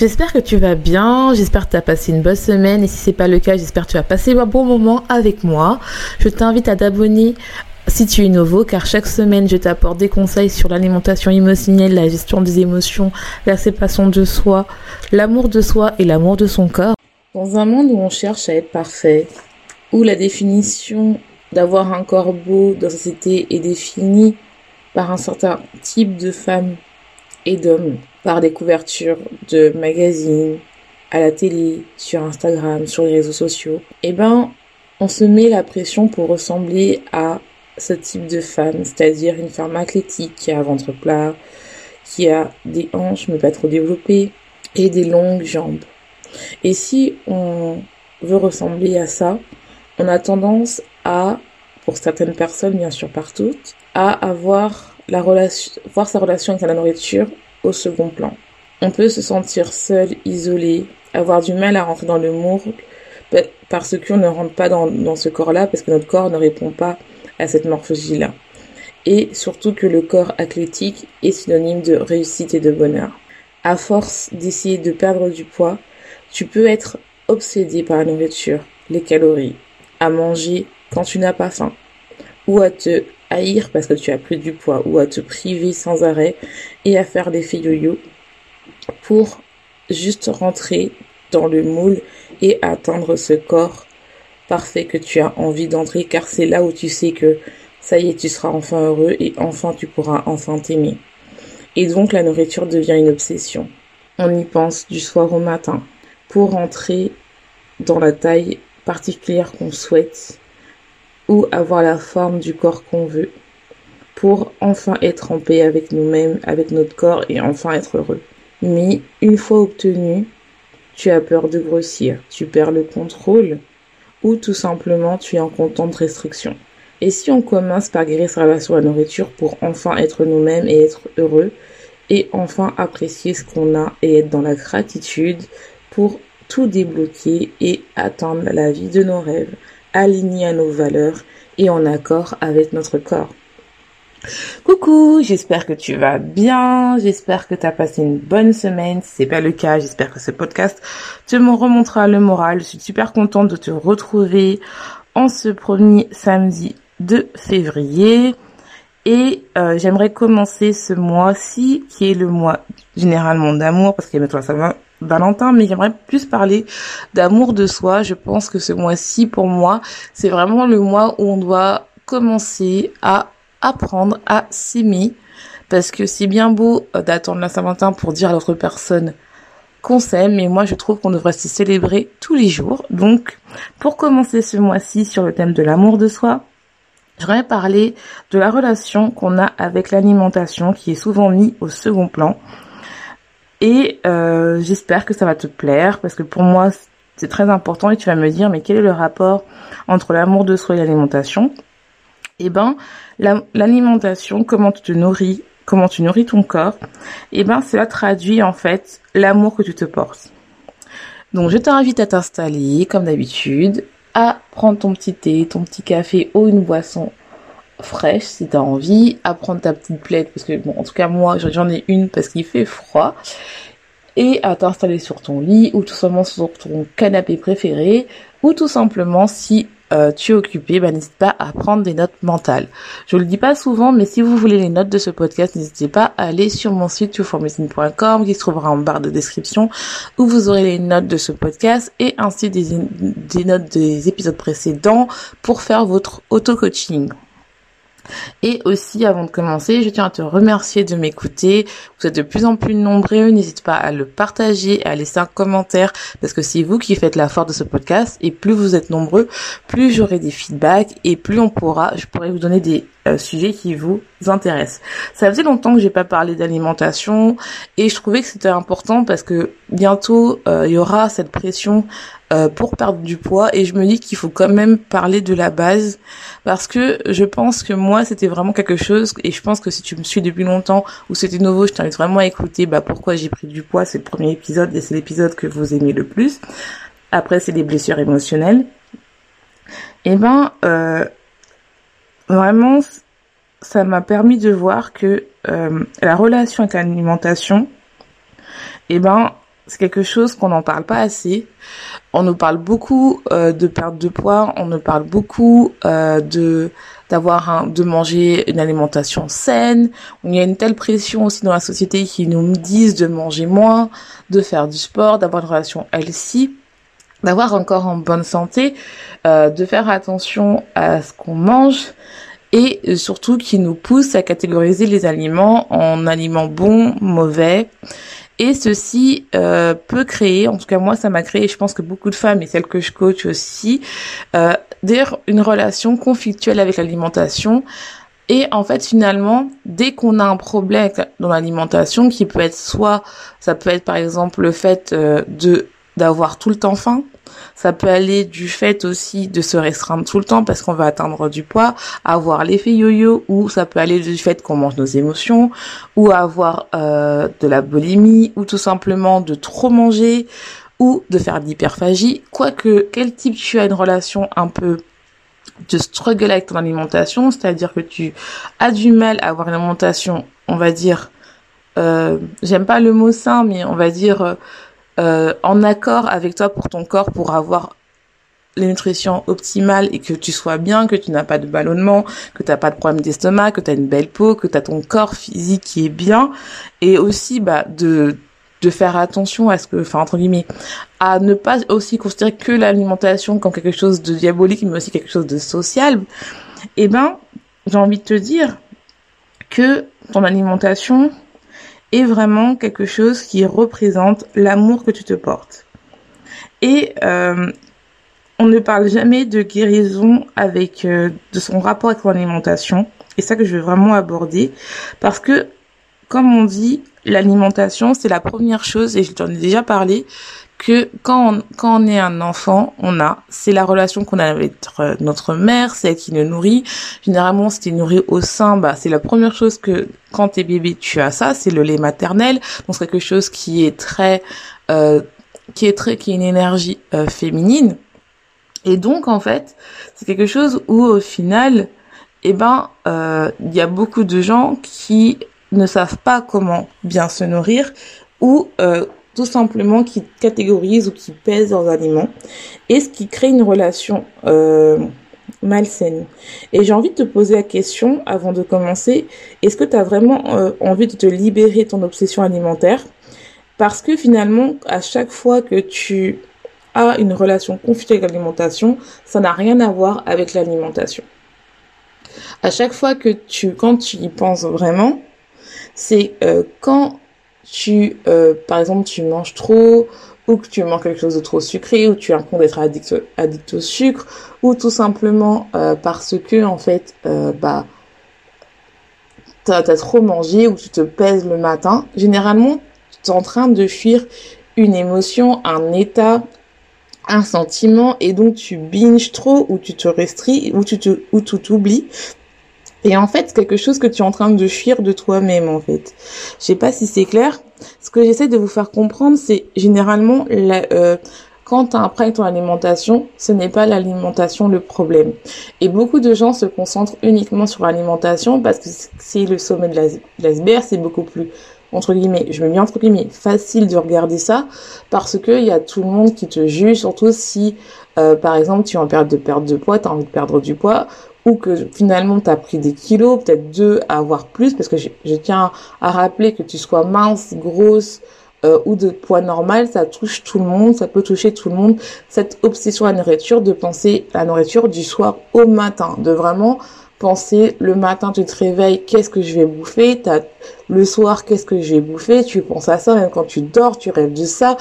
J'espère que tu vas bien, j'espère que tu as passé une bonne semaine et si c'est pas le cas, j'espère que tu as passé un bon moment avec moi. Je t'invite à t'abonner si tu es nouveau, car chaque semaine, je t'apporte des conseils sur l'alimentation émotionnelle, la gestion des émotions, la séparation de soi, l'amour de soi et l'amour de son corps. Dans un monde où on cherche à être parfait, où la définition d'avoir un corps beau dans société est définie par un certain type de femme et d'hommes, par des couvertures de magazines, à la télé, sur Instagram, sur les réseaux sociaux, eh ben, on se met la pression pour ressembler à ce type de femme, c'est-à-dire une femme athlétique qui a un ventre plat, qui a des hanches mais pas trop développées et des longues jambes. Et si on veut ressembler à ça, on a tendance à, pour certaines personnes, bien sûr par toutes, à avoir la relation, voir sa relation avec la nourriture au second plan. On peut se sentir seul, isolé, avoir du mal à rentrer dans le moule parce qu'on ne rentre pas dans, dans ce corps-là, parce que notre corps ne répond pas à cette morphologie-là. Et surtout que le corps athlétique est synonyme de réussite et de bonheur. À force d'essayer de perdre du poids, tu peux être obsédé par la nourriture, les calories, à manger quand tu n'as pas faim, ou à te haïr parce que tu as pris du poids ou à te priver sans arrêt et à faire des yo-yo pour juste rentrer dans le moule et atteindre ce corps parfait que tu as envie d'entrer car c'est là où tu sais que ça y est, tu seras enfin heureux et enfin tu pourras enfin t'aimer. Et donc la nourriture devient une obsession. On y pense du soir au matin pour rentrer dans la taille particulière qu'on souhaite ou avoir la forme du corps qu'on veut pour enfin être en paix avec nous-mêmes, avec notre corps et enfin être heureux. Mais une fois obtenu, tu as peur de grossir, tu perds le contrôle ou tout simplement tu es en de restriction. Et si on commence par guérir sa relation à la nourriture pour enfin être nous-mêmes et être heureux et enfin apprécier ce qu'on a et être dans la gratitude pour tout débloquer et atteindre la vie de nos rêves aligné à nos valeurs et en accord avec notre corps. Coucou, j'espère que tu vas bien, j'espère que tu as passé une bonne semaine. Si c'est pas le cas, j'espère que ce podcast te remontera le moral. Je suis super contente de te retrouver en ce premier samedi de février. Et euh, j'aimerais commencer ce mois-ci, qui est le mois généralement d'amour, parce qu'il y a bientôt la Valentin, mais j'aimerais plus parler d'amour de soi. Je pense que ce mois-ci, pour moi, c'est vraiment le mois où on doit commencer à apprendre à s'aimer, parce que c'est bien beau euh, d'attendre la Saint-Valentin pour dire à l'autre personne qu'on s'aime, mais moi je trouve qu'on devrait se célébrer tous les jours. Donc, pour commencer ce mois-ci sur le thème de l'amour de soi, J'aimerais parler de la relation qu'on a avec l'alimentation qui est souvent mis au second plan. Et euh, j'espère que ça va te plaire parce que pour moi c'est très important et tu vas me dire mais quel est le rapport entre l'amour de soi et l'alimentation? Eh ben l'alimentation, comment tu te nourris, comment tu nourris ton corps, eh ben cela traduit en fait l'amour que tu te portes. Donc je t'invite à t'installer comme d'habitude à prendre ton petit thé, ton petit café ou une boisson fraîche si t'as envie, à prendre ta petite plaide parce que bon en tout cas moi j'en ai une parce qu'il fait froid et à t'installer sur ton lit ou tout simplement sur ton canapé préféré ou tout simplement si euh, tu es occupé, bah, n'hésite pas à prendre des notes mentales. Je le dis pas souvent, mais si vous voulez les notes de ce podcast, n'hésitez pas à aller sur mon site youformedicine.com qui se trouvera en barre de description où vous aurez les notes de ce podcast et ainsi des, des notes des épisodes précédents pour faire votre auto-coaching. Et aussi, avant de commencer, je tiens à te remercier de m'écouter. Vous êtes de plus en plus nombreux. N'hésite pas à le partager, à laisser un commentaire, parce que c'est vous qui faites la force de ce podcast. Et plus vous êtes nombreux, plus j'aurai des feedbacks et plus on pourra, je pourrai vous donner des euh, sujets qui vous intéressent. Ça faisait longtemps que j'ai pas parlé d'alimentation et je trouvais que c'était important parce que bientôt euh, il y aura cette pression euh, pour perdre du poids. Et je me dis qu'il faut quand même parler de la base. Parce que je pense que moi c'était vraiment quelque chose. Et je pense que si tu me suis depuis longtemps ou c'était nouveau je t'invite vraiment à écouter bah pourquoi j'ai pris du poids. C'est le premier épisode et c'est l'épisode que vous aimez le plus. Après c'est les blessures émotionnelles. Et eh ben euh, vraiment ça m'a permis de voir que euh, la relation avec l'alimentation eh ben c'est quelque chose qu'on n'en parle pas assez. On nous parle beaucoup euh, de perte de poids, on nous parle beaucoup euh, de d'avoir un, de manger une alimentation saine. Il y a une telle pression aussi dans la société qui nous disent de manger moins, de faire du sport, d'avoir une relation healthy, d'avoir encore en bonne santé, euh, de faire attention à ce qu'on mange et surtout qui nous pousse à catégoriser les aliments en aliments bons, mauvais et ceci euh, peut créer, en tout cas moi ça m'a créé, je pense que beaucoup de femmes et celles que je coach aussi, euh, une relation conflictuelle avec l'alimentation. Et en fait, finalement, dès qu'on a un problème dans l'alimentation, qui peut être soit, ça peut être par exemple le fait euh, de d'avoir tout le temps faim, ça peut aller du fait aussi de se restreindre tout le temps parce qu'on va atteindre du poids, avoir l'effet yo-yo, ou ça peut aller du fait qu'on mange nos émotions, ou avoir euh, de la boulimie, ou tout simplement de trop manger, ou de faire de l'hyperphagie. Quoique, quel type tu as une relation un peu de struggle avec ton alimentation, c'est-à-dire que tu as du mal à avoir une alimentation, on va dire, euh, j'aime pas le mot sain, mais on va dire... Euh, euh, en accord avec toi pour ton corps pour avoir les nutritions optimales et que tu sois bien, que tu n'as pas de ballonnement, que tu n'as pas de problème d'estomac, que tu as une belle peau, que tu as ton corps physique qui est bien et aussi bah de de faire attention à ce que enfin entre guillemets à ne pas aussi considérer que l'alimentation comme quelque chose de diabolique mais aussi quelque chose de social. Eh ben, j'ai envie de te dire que ton alimentation est vraiment quelque chose qui représente l'amour que tu te portes. Et euh, on ne parle jamais de guérison avec euh, de son rapport avec l'alimentation. Et ça que je veux vraiment aborder parce que, comme on dit, l'alimentation c'est la première chose et j'en ai déjà parlé que quand on, quand on est un enfant, on a, c'est la relation qu'on a avec notre mère, c'est elle qui nous nourrit. Généralement, si tu nourri au sein, bah, c'est la première chose que quand t'es bébé, tu as ça, c'est le lait maternel. Donc c'est quelque chose qui est très, euh, qui est très, qui est une énergie euh, féminine. Et donc en fait, c'est quelque chose où au final, eh ben, euh, il y a beaucoup de gens qui ne savent pas comment bien se nourrir ou euh, simplement qui catégorisent ou qui pèsent leurs aliments et ce qui crée une relation euh, malsaine. Et j'ai envie de te poser la question avant de commencer, est-ce que tu as vraiment euh, envie de te libérer ton obsession alimentaire? Parce que finalement, à chaque fois que tu as une relation conflictuelle avec l'alimentation, ça n'a rien à voir avec l'alimentation. À chaque fois que tu, quand tu y penses vraiment, c'est euh, quand tu, euh, par exemple, tu manges trop, ou que tu manges quelque chose de trop sucré, ou tu as l'impression d'être addict, addict au sucre, ou tout simplement euh, parce que, en fait, euh, bah, t'as as trop mangé, ou tu te pèses le matin, généralement, tu es en train de fuir une émotion, un état, un sentiment, et donc tu binges trop, ou tu te restris, ou tu te, ou tu t'oublies, et en fait, quelque chose que tu es en train de fuir de toi-même, en fait. Je sais pas si c'est clair. Ce que j'essaie de vous faire comprendre, c'est généralement, la, euh, quand tu problème ton alimentation, ce n'est pas l'alimentation le problème. Et beaucoup de gens se concentrent uniquement sur l'alimentation parce que c'est le sommet de l'iceberg, c'est beaucoup plus entre guillemets, je me mets entre guillemets, facile de regarder ça parce que il y a tout le monde qui te juge, surtout si, euh, par exemple, tu es en période de perte de poids, tu as envie de perdre du poids, ou que finalement tu as pris des kilos, peut-être deux à avoir plus, parce que je, tiens à rappeler que tu sois mince, grosse euh, ou de poids normal, ça touche tout le monde, ça peut toucher tout le monde. Cette obsession à la nourriture, de penser à la nourriture du soir au matin, de vraiment penser le matin tu te réveilles, qu'est-ce que je vais bouffer, t'as le soir qu'est-ce que je vais bouffer, tu penses à ça, même quand tu dors, tu rêves de ça.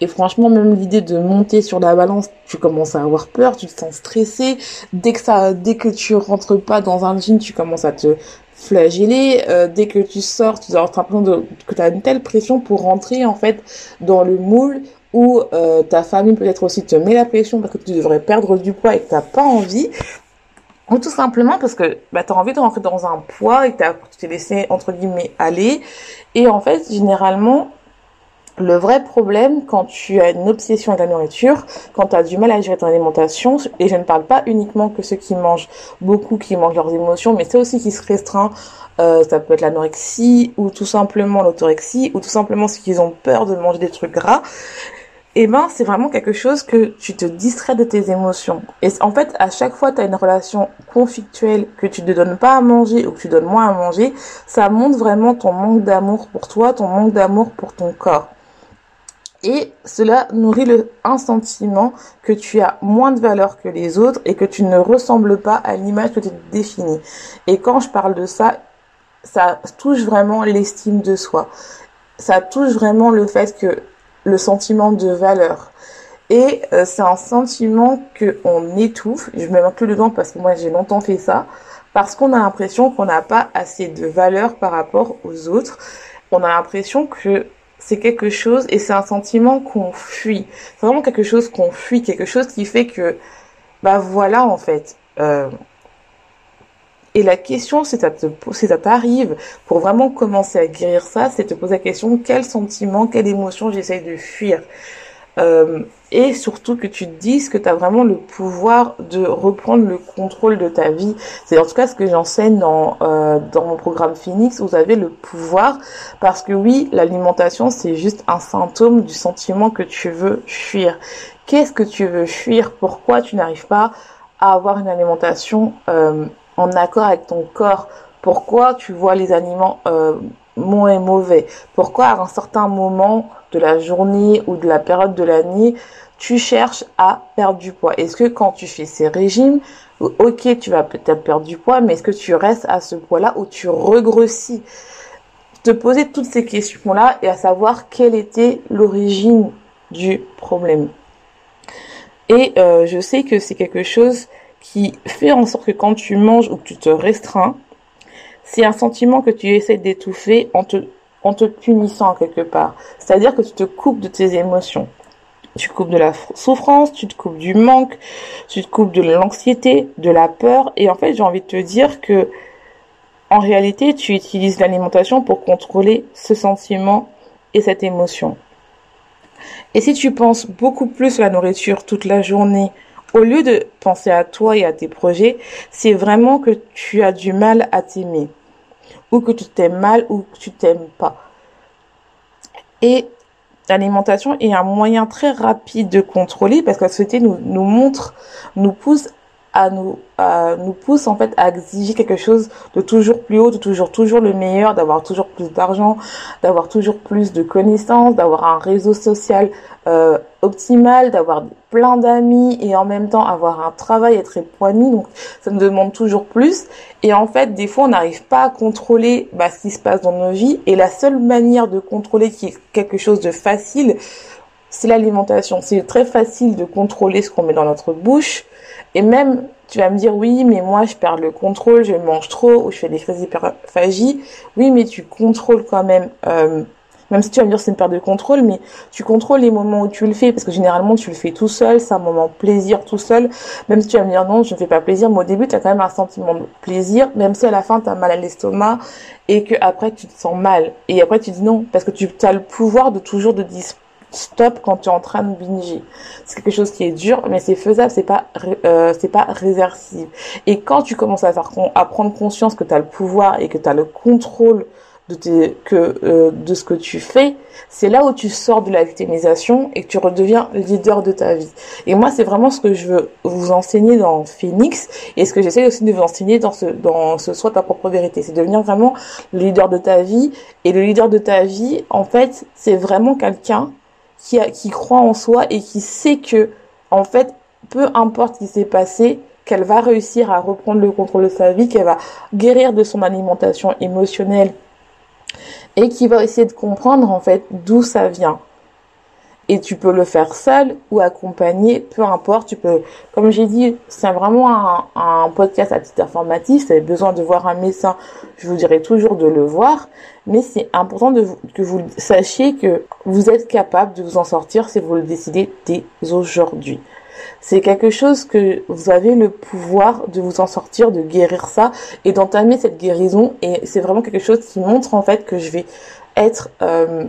Et franchement, même l'idée de monter sur la balance, tu commences à avoir peur, tu te sens stressé. Dès que ça, dès que tu rentres pas dans un jean, tu commences à te flageller. Euh, dès que tu sors, tu as l'impression que tu une telle pression pour rentrer en fait dans le moule où euh, ta famille peut-être aussi te met la pression parce que tu devrais perdre du poids et que tu n'as pas envie. Ou tout simplement parce que bah, tu envie de rentrer dans un poids et que tu t'es laissé entre guillemets aller. Et en fait, généralement, le vrai problème quand tu as une obsession avec la nourriture, quand tu as du mal à gérer ton alimentation, et je ne parle pas uniquement que ceux qui mangent beaucoup, qui mangent leurs émotions, mais c'est aussi qui se restreint, euh, ça peut être l'anorexie, ou tout simplement l'autorexie, ou tout simplement ceux qui ont peur de manger des trucs gras, eh ben c'est vraiment quelque chose que tu te distrais de tes émotions. Et en fait, à chaque fois tu as une relation conflictuelle que tu ne donnes pas à manger ou que tu donnes moins à manger, ça montre vraiment ton manque d'amour pour toi, ton manque d'amour pour ton corps. Et cela nourrit le, un sentiment que tu as moins de valeur que les autres et que tu ne ressembles pas à l'image que tu définis. Et quand je parle de ça, ça touche vraiment l'estime de soi. Ça touche vraiment le fait que le sentiment de valeur. Et euh, c'est un sentiment que on étouffe. Je me plus dedans parce que moi j'ai longtemps fait ça. Parce qu'on a l'impression qu'on n'a pas assez de valeur par rapport aux autres. On a l'impression que c'est quelque chose et c'est un sentiment qu'on fuit. C'est vraiment quelque chose qu'on fuit, quelque chose qui fait que, bah voilà en fait. Euh, et la question, si ça te, t'arrive, pour vraiment commencer à guérir ça, c'est te poser la question quel sentiment, quelle émotion j'essaye de fuir? Euh, et surtout que tu te dises que tu as vraiment le pouvoir de reprendre le contrôle de ta vie. C'est en tout cas ce que j'enseigne dans, euh, dans mon programme Phoenix. Vous avez le pouvoir parce que oui, l'alimentation, c'est juste un symptôme du sentiment que tu veux fuir. Qu'est-ce que tu veux fuir? Pourquoi tu n'arrives pas à avoir une alimentation euh, en accord avec ton corps. Pourquoi tu vois les aliments euh, moins mauvais? Pourquoi à un certain moment de la journée ou de la période de l'année, tu cherches à perdre du poids? Est-ce que quand tu fais ces régimes, ok, tu vas peut-être perdre du poids, mais est-ce que tu restes à ce poids-là ou tu regrossis? Te poser toutes ces questions-là et à savoir quelle était l'origine du problème. Et euh, je sais que c'est quelque chose qui fait en sorte que quand tu manges ou que tu te restreins, c'est un sentiment que tu essaies d'étouffer en te en te punissant quelque part. C'est-à-dire que tu te coupes de tes émotions. Tu coupes de la souffrance, tu te coupes du manque, tu te coupes de l'anxiété, de la peur. Et en fait, j'ai envie de te dire que, en réalité, tu utilises l'alimentation pour contrôler ce sentiment et cette émotion. Et si tu penses beaucoup plus à la nourriture toute la journée, au lieu de penser à toi et à tes projets, c'est vraiment que tu as du mal à t'aimer ou que tu t'aimes mal ou que tu t'aimes pas. Et l'alimentation est un moyen très rapide de contrôler parce que la société nous, nous montre, nous pousse à nous, à nous pousse en fait à exiger quelque chose de toujours plus haut, de toujours toujours le meilleur, d'avoir toujours plus d'argent, d'avoir toujours plus de connaissances, d'avoir un réseau social euh, optimal, d'avoir plein d'amis et en même temps avoir un travail, être épanoui. Donc ça nous demande toujours plus. Et en fait, des fois, on n'arrive pas à contrôler bah, ce qui se passe dans nos vies. Et la seule manière de contrôler qui est quelque chose de facile, c'est l'alimentation. C'est très facile de contrôler ce qu'on met dans notre bouche et même, tu vas me dire, oui, mais moi, je perds le contrôle, je mange trop, ou je fais des crises d'hyperphagie. Oui, mais tu contrôles quand même, euh, même si tu vas me dire c'est une perte de contrôle, mais tu contrôles les moments où tu le fais, parce que généralement, tu le fais tout seul, c'est un moment plaisir tout seul. Même si tu vas me dire, non, je ne fais pas plaisir, mais au début, tu as quand même un sentiment de plaisir, même si à la fin, tu as mal à l'estomac, et que après tu te sens mal. Et après, tu dis non, parce que tu as le pouvoir de toujours de disposer stop quand tu es en train de binger. C'est quelque chose qui est dur, mais c'est faisable, c'est pas euh, c'est pas réversible. Et quand tu commences à faire à prendre conscience que tu as le pouvoir et que tu as le contrôle de tes, que euh, de ce que tu fais, c'est là où tu sors de la victimisation et que tu redeviens leader de ta vie. Et moi, c'est vraiment ce que je veux vous enseigner dans Phoenix et ce que j'essaie aussi de vous enseigner dans ce dans ce soit ta propre vérité, c'est devenir vraiment le leader de ta vie et le leader de ta vie, en fait, c'est vraiment quelqu'un qui, croit en soi et qui sait que, en fait, peu importe ce qui s'est passé, qu'elle va réussir à reprendre le contrôle de sa vie, qu'elle va guérir de son alimentation émotionnelle et qui va essayer de comprendre en fait d'où ça vient. Et tu peux le faire seul ou accompagné, peu importe. Tu peux, comme j'ai dit, c'est vraiment un, podcast à titre informatif. Si vous avez besoin de voir un médecin, je vous dirai toujours de le voir. Mais c'est important de, que vous sachiez que vous êtes capable de vous en sortir si vous le décidez dès aujourd'hui. C'est quelque chose que vous avez le pouvoir de vous en sortir, de guérir ça et d'entamer cette guérison. Et c'est vraiment quelque chose qui montre en fait que je vais être euh,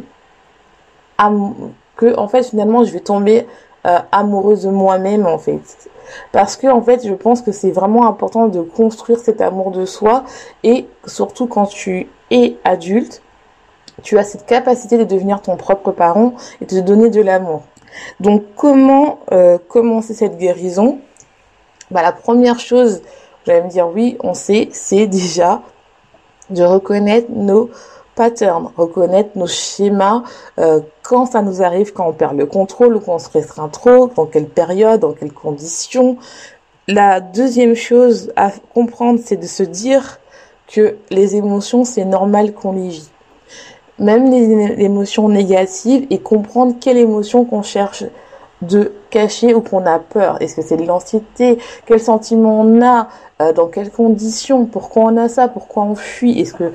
que en fait finalement je vais tomber euh, amoureuse de moi-même en fait. Parce que en fait, je pense que c'est vraiment important de construire cet amour de soi et surtout quand tu es adulte, tu as cette capacité de devenir ton propre parent et de te donner de l'amour. Donc comment euh, commencer cette guérison? Bah, La première chose, vous allez me dire oui, on sait, c'est déjà de reconnaître nos patterns, reconnaître nos schémas, euh, quand ça nous arrive, quand on perd le contrôle ou quand on se restreint trop, dans quelle période, dans quelles conditions. La deuxième chose à comprendre, c'est de se dire que les émotions, c'est normal qu'on les vit. Même les émotions négatives et comprendre quelle émotion qu'on cherche de cacher ou qu'on a peur. Est-ce que c'est de l'anxiété? Quel sentiment on a? Euh, Dans quelles conditions? Pourquoi on a ça? Pourquoi on fuit? Est-ce que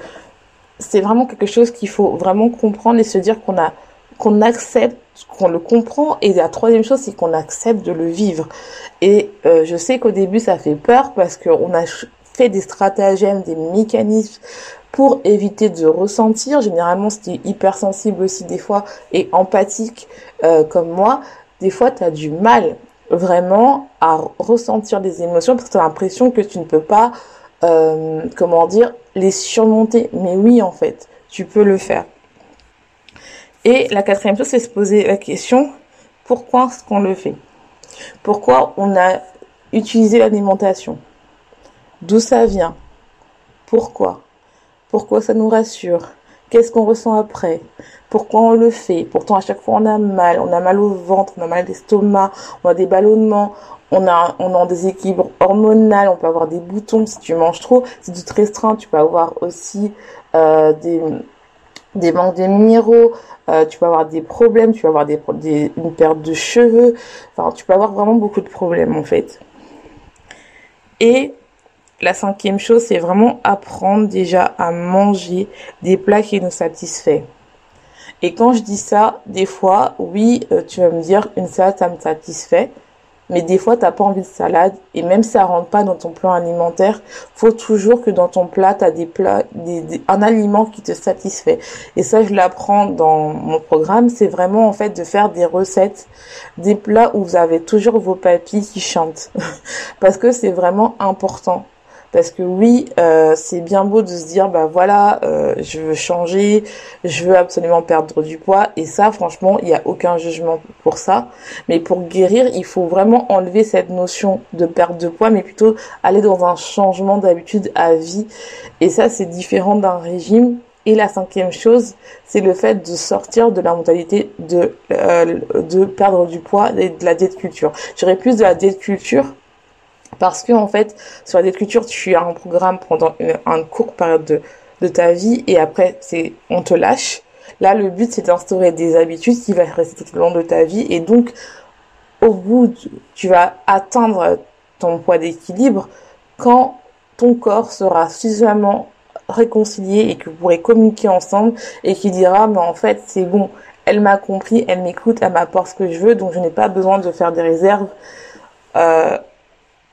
c'est vraiment quelque chose qu'il faut vraiment comprendre et se dire qu'on a qu'on accepte, qu'on le comprend. Et la troisième chose, c'est qu'on accepte de le vivre. Et euh, je sais qu'au début, ça fait peur parce qu'on a fait des stratagèmes, des mécanismes pour éviter de ressentir. Généralement, si tu es hypersensible aussi des fois et empathique euh, comme moi, des fois tu as du mal vraiment à ressentir des émotions parce que tu as l'impression que tu ne peux pas, euh, comment dire, les surmonter. Mais oui, en fait, tu peux le faire. Et la quatrième chose, c'est se poser la question, pourquoi est-ce qu'on le fait? Pourquoi on a utilisé l'alimentation? D'où ça vient? Pourquoi? Pourquoi ça nous rassure? Qu'est-ce qu'on ressent après? Pourquoi on le fait? Pourtant, à chaque fois, on a mal. On a mal au ventre, on a mal à l'estomac, on a des ballonnements, on a, on a un déséquilibre hormonal, on peut avoir des boutons si tu manges trop. Si tu te restreins, tu peux avoir aussi euh, des, des manques de minéraux, euh, tu peux avoir des problèmes, tu peux avoir des, des, une perte de cheveux. Enfin, tu peux avoir vraiment beaucoup de problèmes en fait. Et la cinquième chose, c'est vraiment apprendre déjà à manger des plats qui nous satisfait. Et quand je dis ça, des fois, oui, euh, tu vas me dire une salade, ça me satisfait. Mais des fois, t'as pas envie de salade. Et même si ça rentre pas dans ton plan alimentaire, faut toujours que dans ton plat, tu as des plats, des, un aliment qui te satisfait. Et ça, je l'apprends dans mon programme. C'est vraiment, en fait, de faire des recettes, des plats où vous avez toujours vos papilles qui chantent. Parce que c'est vraiment important. Parce que oui, euh, c'est bien beau de se dire, bah voilà, euh, je veux changer, je veux absolument perdre du poids. Et ça, franchement, il n'y a aucun jugement pour ça. Mais pour guérir, il faut vraiment enlever cette notion de perte de poids, mais plutôt aller dans un changement d'habitude à vie. Et ça, c'est différent d'un régime. Et la cinquième chose, c'est le fait de sortir de la mentalité de, euh, de perdre du poids et de la diète culture. J'aurais plus de la diète culture parce que en fait, sur la d'écriture, tu as un programme pendant une, une courte période de, ta vie et après, c'est on te lâche. Là, le but, c'est d'instaurer des habitudes qui vont rester tout au long de ta vie et donc, au bout, tu vas atteindre ton poids d'équilibre quand ton corps sera suffisamment réconcilié et que vous pourrez communiquer ensemble et qui dira, mais en fait, c'est bon, elle m'a compris, elle m'écoute, elle m'apporte ce que je veux, donc je n'ai pas besoin de faire des réserves. Euh,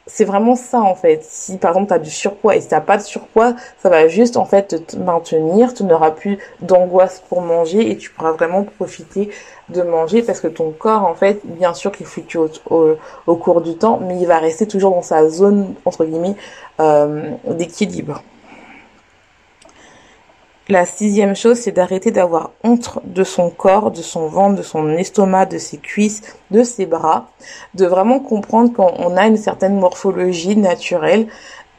c'est vraiment ça en fait. Si par exemple tu as du surpoids et si t'as pas de surpoids, ça va juste en fait te maintenir, tu n'auras plus d'angoisse pour manger et tu pourras vraiment profiter de manger parce que ton corps en fait, bien sûr qu'il fluctue au, au, cours du temps, mais il va rester toujours dans sa zone entre guillemets euh, d'équilibre. La sixième chose, c'est d'arrêter d'avoir honte de son corps, de son ventre, de son estomac, de ses cuisses, de ses bras, de vraiment comprendre qu'on a une certaine morphologie naturelle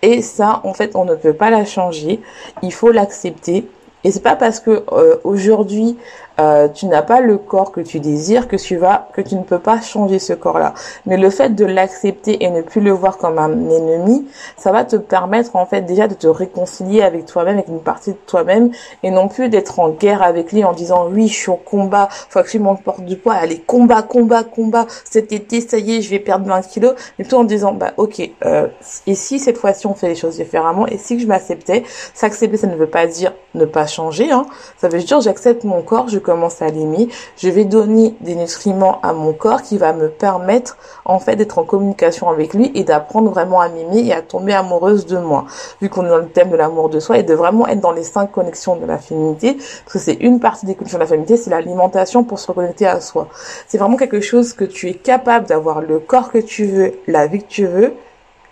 et ça, en fait, on ne peut pas la changer. Il faut l'accepter Et c'est pas parce que euh, aujourd'hui euh, tu n'as pas le corps que tu désires que tu vas que tu ne peux pas changer ce corps-là. Mais le fait de l'accepter et ne plus le voir comme un ennemi, ça va te permettre en fait déjà de te réconcilier avec toi-même, avec une partie de toi-même, et non plus d'être en guerre avec lui en disant oui je suis au combat, faut que je porte du poids, allez combat, combat, combat, cet été ça y est je vais perdre 20 kilos, mais tout en disant bah ok euh, et si cette fois-ci on fait les choses différemment et si je m'acceptais, s'accepter ça ne veut pas dire ne pas changer, hein, ça veut dire j'accepte mon corps, commence à l'aimer, je vais donner des nutriments à mon corps qui va me permettre en fait d'être en communication avec lui et d'apprendre vraiment à m'aimer et à tomber amoureuse de moi. Vu qu'on est dans le thème de l'amour de soi et de vraiment être dans les cinq connexions de la féminité, parce que c'est une partie des connexions de la féminité, c'est l'alimentation pour se reconnecter à soi. C'est vraiment quelque chose que tu es capable d'avoir le corps que tu veux, la vie que tu veux,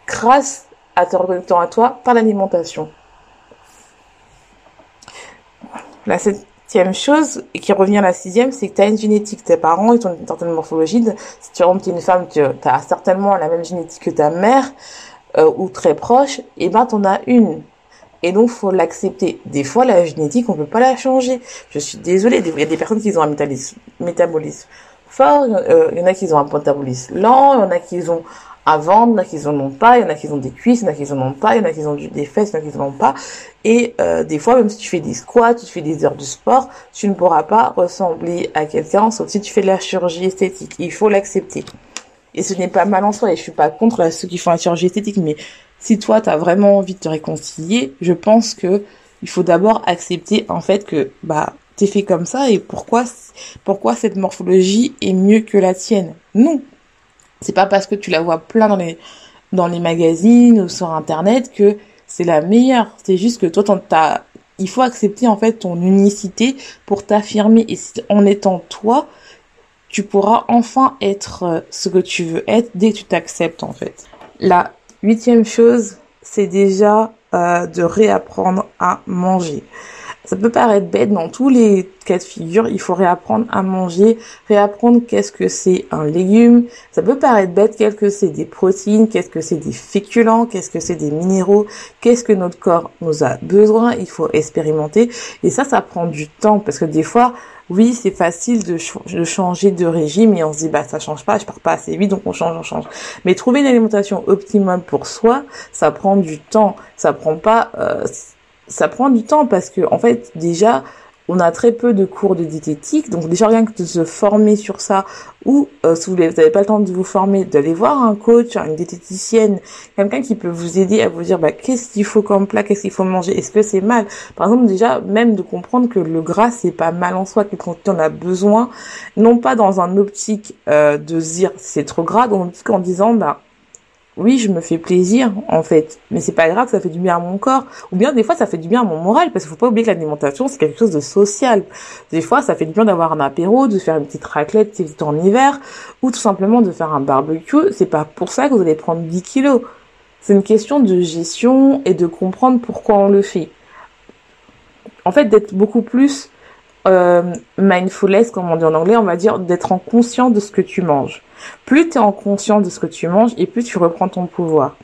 grâce à te reconnectant à toi par l'alimentation. Septième chose, et qui revient à la sixième, c'est que tu as une génétique. Tes parents, ils ont une certaine morphologie. Si tu es une femme, tu as certainement la même génétique que ta mère, euh, ou très proche, et ben en as une. Et donc, faut l'accepter. Des fois, la génétique, on peut pas la changer. Je suis désolée. Il y a des personnes qui ont un métabolisme, métabolisme fort, euh, il y en a qui ont un métabolisme lent, il y en a qui ont à vendre, il y en a qui en ont pas, il y en a qui ont des cuisses, il y en a qui en ont pas, il y en a qui ont des fesses, il y en a qui en ont pas. Et euh, des fois, même si tu fais des squats, tu fais des heures de sport, tu ne pourras pas ressembler à quelqu'un, sauf si tu fais de la chirurgie esthétique. Il faut l'accepter. Et ce n'est pas mal en soi, et je suis pas contre ceux qui font la chirurgie esthétique, mais si toi, tu as vraiment envie de te réconcilier, je pense que il faut d'abord accepter en fait que bah t'es fait comme ça et pourquoi pourquoi cette morphologie est mieux que la tienne? Non, c'est pas parce que tu la vois plein dans les, dans les magazines ou sur internet que c'est la meilleure. C'est juste que toi, t'as, il faut accepter en fait ton unicité pour t'affirmer. Et en étant toi, tu pourras enfin être euh, ce que tu veux être dès que tu t'acceptes en fait. La huitième chose, c'est déjà euh, de réapprendre à manger. Ça peut paraître bête dans tous les cas de figure, il faut réapprendre à manger, réapprendre qu'est-ce que c'est un légume. Ça peut paraître bête, qu'est-ce que c'est des protéines, qu'est-ce que c'est des féculents, qu'est-ce que c'est des minéraux, qu'est-ce que notre corps nous a besoin, il faut expérimenter. Et ça, ça prend du temps parce que des fois, oui, c'est facile de, changer de régime et on se dit bah ça change pas, je pars pas assez vite donc on change, on change. Mais trouver une alimentation optimum pour soi, ça prend du temps. Ça prend pas euh, ça prend du temps parce que en fait déjà on a très peu de cours de diététique, donc déjà rien que de se former sur ça, ou euh, si vous n'avez pas le temps de vous former, d'aller voir un coach, une diététicienne, quelqu'un qui peut vous aider à vous dire bah, qu'est-ce qu'il faut comme plat, qu'est-ce qu'il faut manger, est-ce que c'est mal? Par exemple déjà même de comprendre que le gras c'est pas mal en soi, que quand on a besoin, non pas dans un optique euh, de dire c'est trop gras, donc en disant bah oui, je me fais plaisir en fait, mais c'est pas grave, ça fait du bien à mon corps. Ou bien des fois, ça fait du bien à mon moral, parce qu'il faut pas oublier que l'alimentation c'est quelque chose de social. Des fois, ça fait du bien d'avoir un apéro, de faire une petite raclette en hiver, ou tout simplement de faire un barbecue. C'est pas pour ça que vous allez prendre 10 kilos. C'est une question de gestion et de comprendre pourquoi on le fait. En fait, d'être beaucoup plus euh, mindfulness, comme on dit en anglais, on va dire d'être en conscient de ce que tu manges. Plus tu es en conscient de ce que tu manges et plus tu reprends ton pouvoir.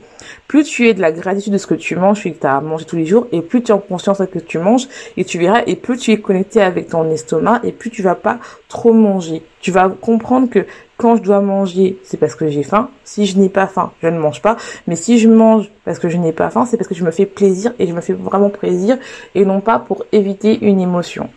Plus tu es de la gratitude de ce que tu manges et que tu as mangé tous les jours et plus tu es en conscience de ce que tu manges et tu verras et plus tu es connecté avec ton estomac et plus tu vas pas trop manger. Tu vas comprendre que quand je dois manger, c'est parce que j'ai faim. Si je n'ai pas faim, je ne mange pas. Mais si je mange parce que je n'ai pas faim, c'est parce que je me fais plaisir et je me fais vraiment plaisir et non pas pour éviter une émotion.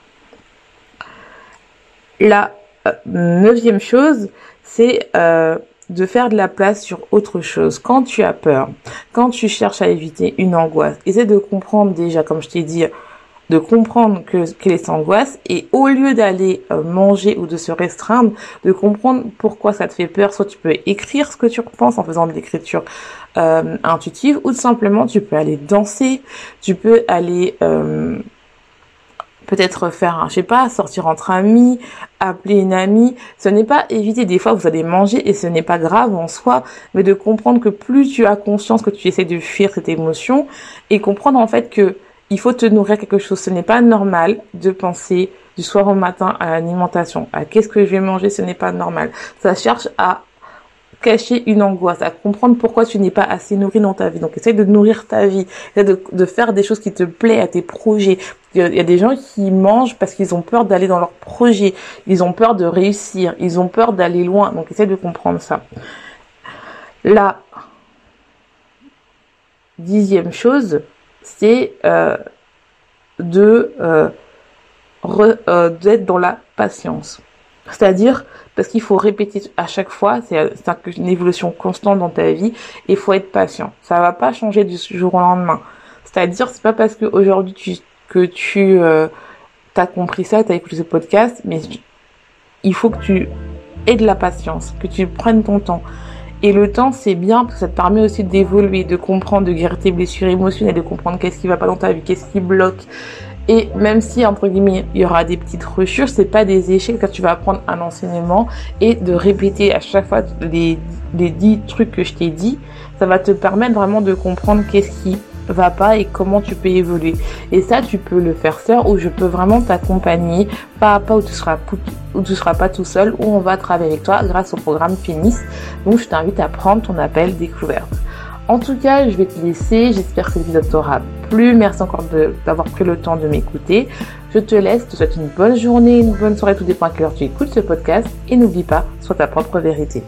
La euh, neuvième chose, c'est euh, de faire de la place sur autre chose. Quand tu as peur, quand tu cherches à éviter une angoisse, essaie de comprendre déjà, comme je t'ai dit, de comprendre que quelle est cette angoisse et au lieu d'aller euh, manger ou de se restreindre, de comprendre pourquoi ça te fait peur. Soit tu peux écrire ce que tu penses en faisant de l'écriture intuitive ou tout simplement tu peux aller danser, tu peux aller peut-être faire, je sais pas, sortir entre amis, appeler une amie. Ce n'est pas éviter. Des fois, vous allez manger et ce n'est pas grave en soi, mais de comprendre que plus tu as conscience que tu essaies de fuir cette émotion et comprendre en fait que il faut te nourrir quelque chose. Ce n'est pas normal de penser du soir au matin à l'alimentation, à qu'est-ce que je vais manger. Ce n'est pas normal. Ça cherche à cacher une angoisse, à comprendre pourquoi tu n'es pas assez nourri dans ta vie. Donc essaye de nourrir ta vie, de, de faire des choses qui te plaisent à tes projets. Il y a des gens qui mangent parce qu'ils ont peur d'aller dans leurs projets, ils ont peur de réussir, ils ont peur d'aller loin. Donc essaye de comprendre ça. La dixième chose, c'est euh, de euh, euh, d'être dans la patience. C'est-à-dire parce qu'il faut répéter à chaque fois, c'est une évolution constante dans ta vie, et il faut être patient. Ça va pas changer du jour au lendemain. C'est-à-dire c'est pas parce que aujourd'hui tu que tu euh, as compris ça, tu as écouté ce podcast, mais il faut que tu aies de la patience, que tu prennes ton temps. Et le temps, c'est bien parce que ça te permet aussi d'évoluer, de comprendre, de guérir tes blessures émotionnelles, de comprendre qu'est-ce qui va pas dans ta vie, qu'est-ce qui bloque, et même si, entre guillemets, il y aura des petites rechures, c'est pas des échecs quand tu vas apprendre un enseignement et de répéter à chaque fois les, les 10 trucs que je t'ai dit, ça va te permettre vraiment de comprendre qu'est-ce qui va pas et comment tu peux évoluer. Et ça, tu peux le faire seul ou je peux vraiment t'accompagner pas à pas où tu seras, seras pas tout seul, où on va travailler avec toi grâce au programme Finis. Donc, je t'invite à prendre ton appel découverte. En tout cas, je vais te laisser. J'espère que l'épisode t'aura plu. Merci encore d'avoir pris le temps de m'écouter. Je te laisse, te souhaite une bonne journée, une bonne soirée, tout dépend à quelle heure tu écoutes ce podcast. Et n'oublie pas, sois ta propre vérité.